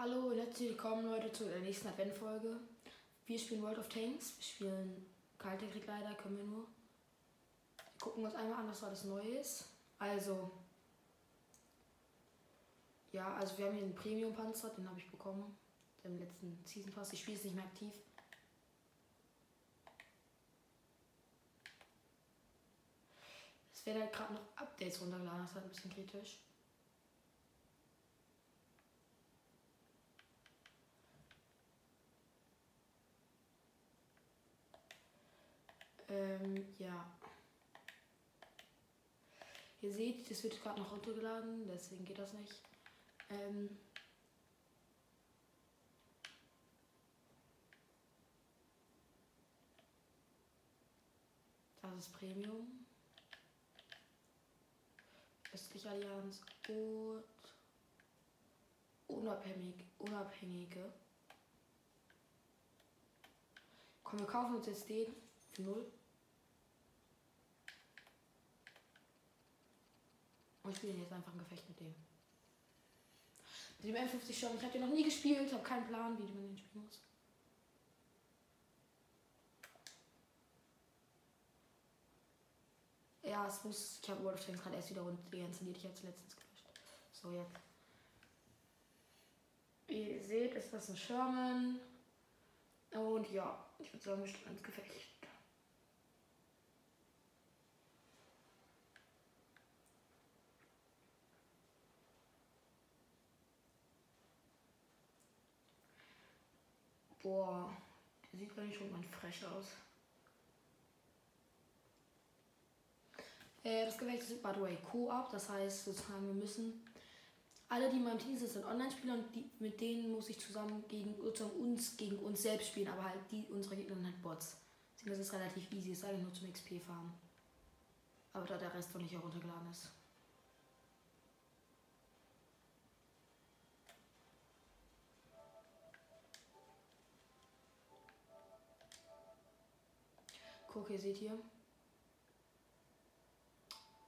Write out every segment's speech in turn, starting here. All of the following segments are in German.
Hallo und herzlich willkommen Leute zu der nächsten Adventfolge. Wir spielen World of Tanks. Wir spielen Kalte Krieg leider, können wir nur. Wir gucken uns einmal an, was alles neu ist. Also, ja, also wir haben hier einen Premium-Panzer, den habe ich bekommen. Im letzten Season Pass. Ich spiele es nicht mehr aktiv. Es werden halt gerade noch Updates runtergeladen, das ist halt ein bisschen kritisch. Ähm, ja. Ihr seht, das wird gerade noch runtergeladen, deswegen geht das nicht. Ähm, das ist Premium. Östliche Allianz und unabhängig, unabhängige. Komm, wir kaufen uns jetzt den für null. Und ich spiele jetzt einfach ein Gefecht mit dem. Mit dem M50 schon. Ich habe den noch nie gespielt, habe keinen Plan, wie man den spielen muss. Ja, es muss. Ich habe World of Tanks gerade erst wieder runter installiert. Ich habe es letztens gelöscht. So, jetzt. Wie ihr seht, ist das ein Sherman. Und ja, ich würde sagen, wir stellen ins Gefecht. Boah, der sieht gar nicht schon mal frech aus. Äh, das Gefecht ist by the way Co-op, das heißt sozusagen, wir müssen alle, die in meinem Team sind, sind Online-Spieler und die, mit denen muss ich zusammen gegen sozusagen uns gegen uns selbst spielen, aber halt die unsere Gegner sind halt Bots. Deswegen ist es relativ easy, es sei denn nur zum XP farmen. Aber da der Rest noch nicht heruntergeladen ist. Ihr seht hier.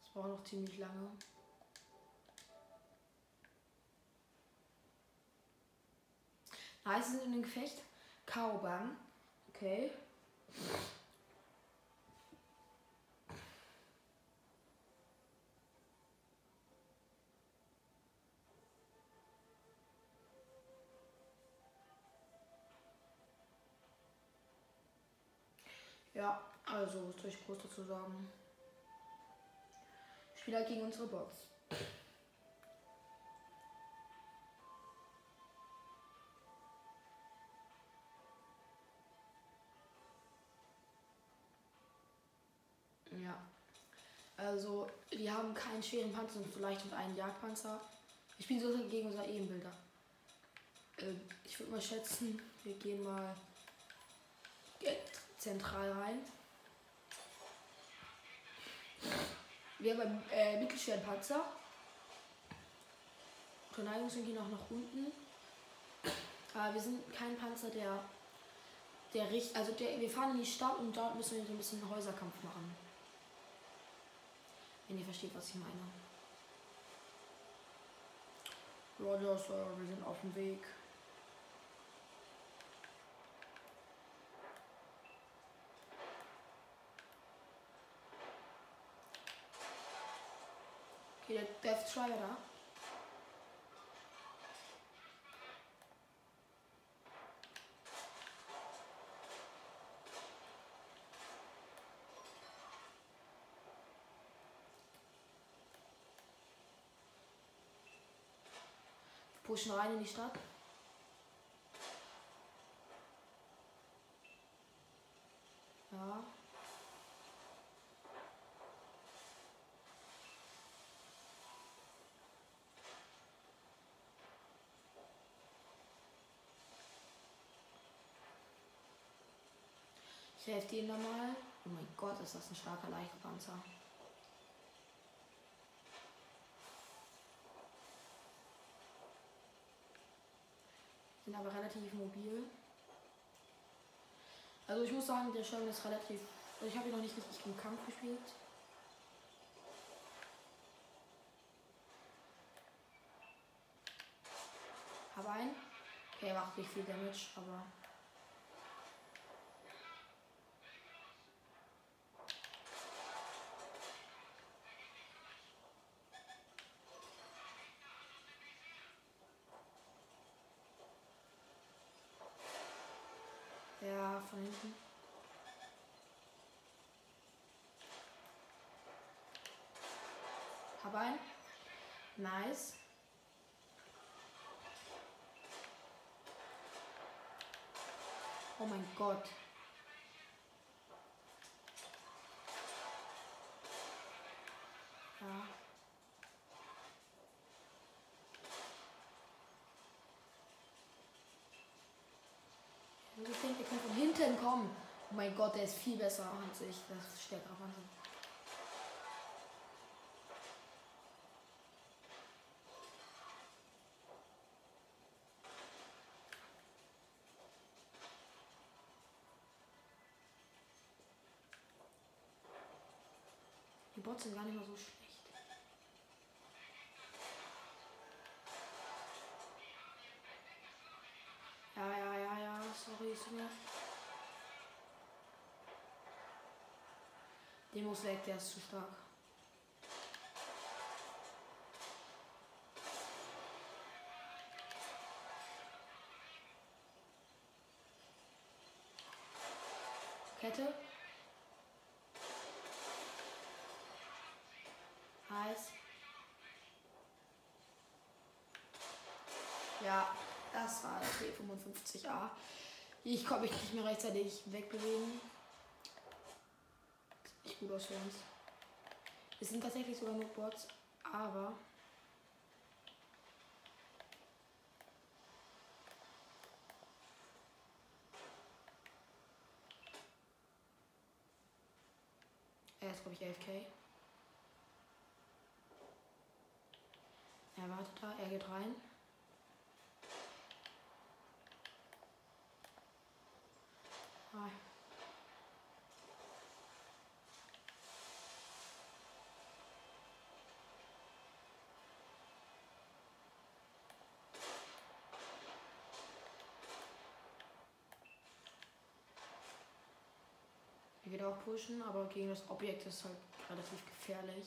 Das braucht noch ziemlich lange. Nice, sind in dem Gefecht. Kaubang. Okay. Ja, also, was soll ich groß dazu sagen? Ich spiele halt gegen unsere Bots. Ja. Also, die haben keinen schweren Panzer und vielleicht und einen Jagdpanzer. Ich spiele sogar gegen unser Ebenbilder. Äh, ich würde mal schätzen, wir gehen mal zentral rein. Wir haben äh, mittelschweren Panzer. Zur Neigung sind die noch nach unten. Aber wir sind kein Panzer, der der richtig, also der, wir fahren in die Stadt und dort müssen wir ein bisschen Häuserkampf machen. Wenn ihr versteht, was ich meine. Roger, Sir, wir sind auf dem Weg. Okay, der Death Strider da. Pushen rein in die Stadt. Ja. Ich helfe ihm nochmal. Oh mein Gott, ist das ein starker Leichtpanzer. Sind aber relativ mobil. Also ich muss sagen, der Sherman ist relativ. Also ich habe ihn noch nicht richtig im Kampf gespielt. Habe einen. Er macht nicht viel Damage, aber. Von hinten. Hab einen. Nice. Oh mein Gott. Ja. Ich denke, er kann von hinten kommen. Oh mein Gott, der ist viel besser als ich. Das stärker Wahnsinn. Die Bots sind gar nicht mal so schlecht. Ja, ja, ja, ja, sorry, ist mir. Den muss weg, der ist zu stark. Kette. Nice. Ja, das war der T55A. Ich konnte mich nicht mehr rechtzeitig wegbewegen. Gut aus für uns. Es sind tatsächlich sogar nur Bots, aber. Er ist, glaube ich, 11k. Er wartet da, er geht rein. Ah. Geht auch pushen, aber gegen das Objekt ist halt relativ gefährlich.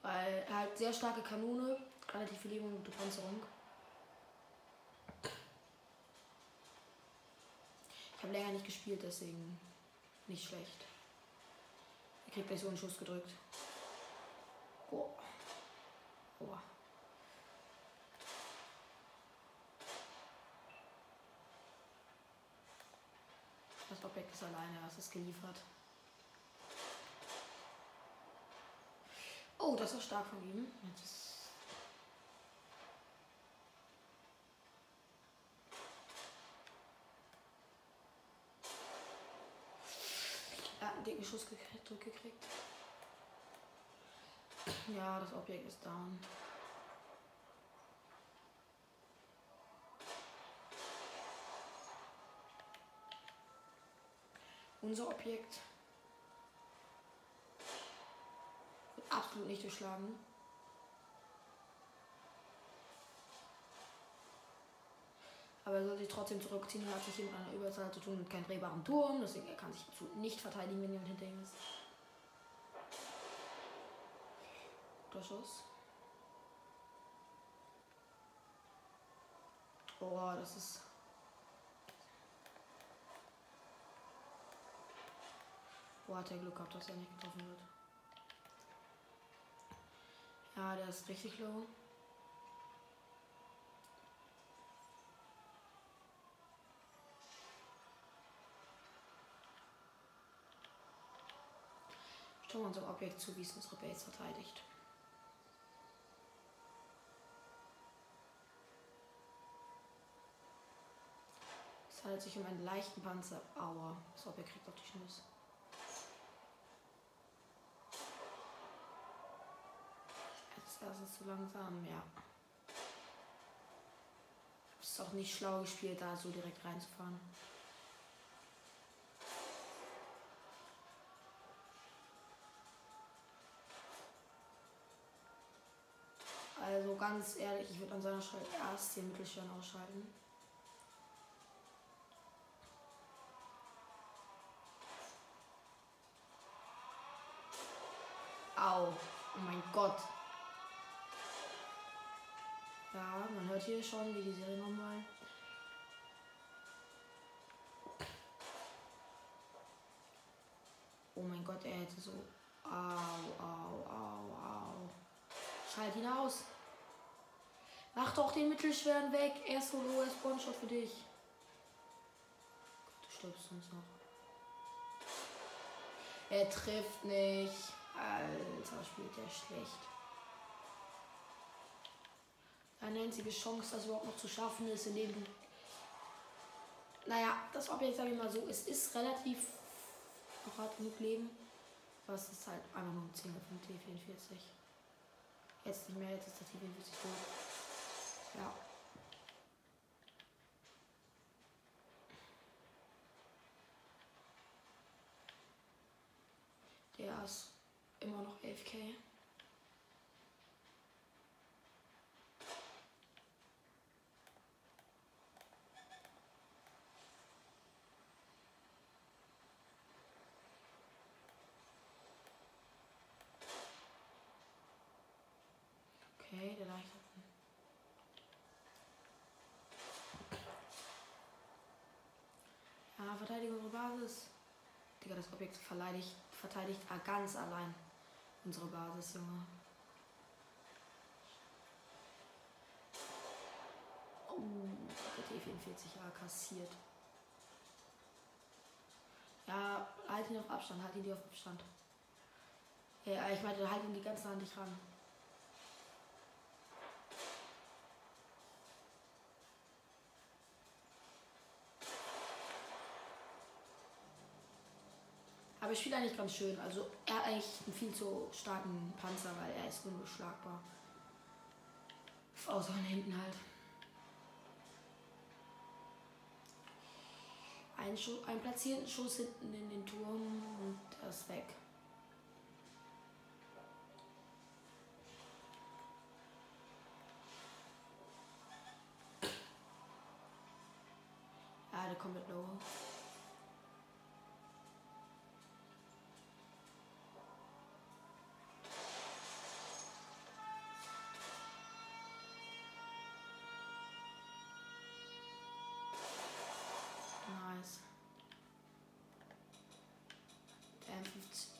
Weil er hat sehr starke Kanone, relativ viel Leben und gute Panzerung. Ich habe länger nicht gespielt, deswegen nicht schlecht. Er kriegt gleich so einen Schuss gedrückt. Oh. Oh. Das Objekt ist alleine, es ist geliefert. Oh, das war stark von ihm. Er hat einen dicken Schuss gekriegt. Ja, das Objekt ist down. Unser Objekt wird absolut nicht durchschlagen. Aber er soll sich trotzdem zurückziehen. Hat sich mit einer Überzahl zu tun und keinen drehbaren Turm. Deswegen er kann sich absolut nicht verteidigen, wenn jemand hinter ihm ist. Guter Schuss. Oh, das ist. Boah, hat er Glück gehabt, dass er nicht getroffen wird. Ja, der ist richtig low. Schauen wir unser Objekt zu, wie es unsere Base verteidigt. Es handelt sich um einen leichten Panzer. Aua, das Objekt kriegt auf die Schnüsse. das ist zu langsam, ja. Ist auch nicht schlau gespielt, da so direkt reinzufahren. Also ganz ehrlich, ich würde an seiner Stelle erst den Mittelschirm ausschalten. Au, oh mein Gott. Ja, man hört hier schon, wie die Serie nochmal. Oh mein Gott, er hätte so. Au, au, au, au. Schalt ihn aus. Mach doch den Mittelschweren weg. Er ist Solo, er ist für dich. Gott, du stirbst sonst noch. Er trifft nicht. Alter, spielt er schlecht. Deine einzige Chance, das überhaupt noch zu schaffen ist, indem du. Naja, das Objekt, sag ich mal so, es ist relativ noch genug Leben. Was ist halt einfach nur ein 10 von T44. Jetzt nicht mehr, jetzt ist der T44 tot. Ja. Der ist immer noch 11k. Okay, der leicht Ja, verteidige unsere Basis. Digga, das Objekt verteidigt, verteidigt ganz allein unsere Basis, Junge. Oh, der T44A kassiert. Ja, halt ihn auf Abstand, halt ihn auf Abstand. Ja, ich meine, halt ihn die ganze Hand nicht ran. Aber ich spiele eigentlich ganz schön. Also er hat eigentlich einen viel zu starken Panzer, weil er ist unbeschlagbar. Außer von hinten halt. Ein, Schuss, ein platzierten Schuss hinten in den Turm und er ist weg. Ja, der kommt mit low.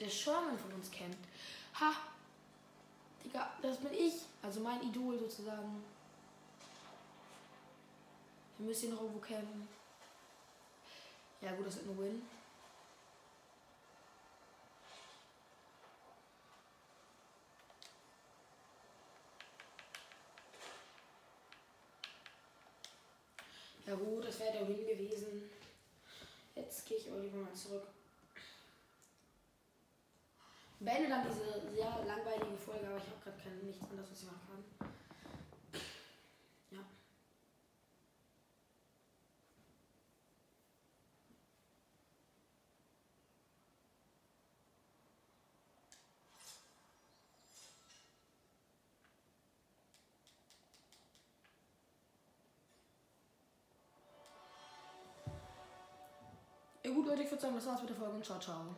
Der Sherman von uns kennt. Ha! Digga, das bin ich. Also mein Idol sozusagen. Wir müssen ihn noch irgendwo kämpfen. Ja gut, das wird ein Win. Ja gut, das wäre der Win gewesen. Jetzt gehe ich aber lieber mal zurück beende dann diese sehr langweilige Folge, aber ich habe gerade nichts anderes, was ich machen kann. Ja. Ja gut Leute, ich würde sagen, das war's mit der Folge und ciao, ciao.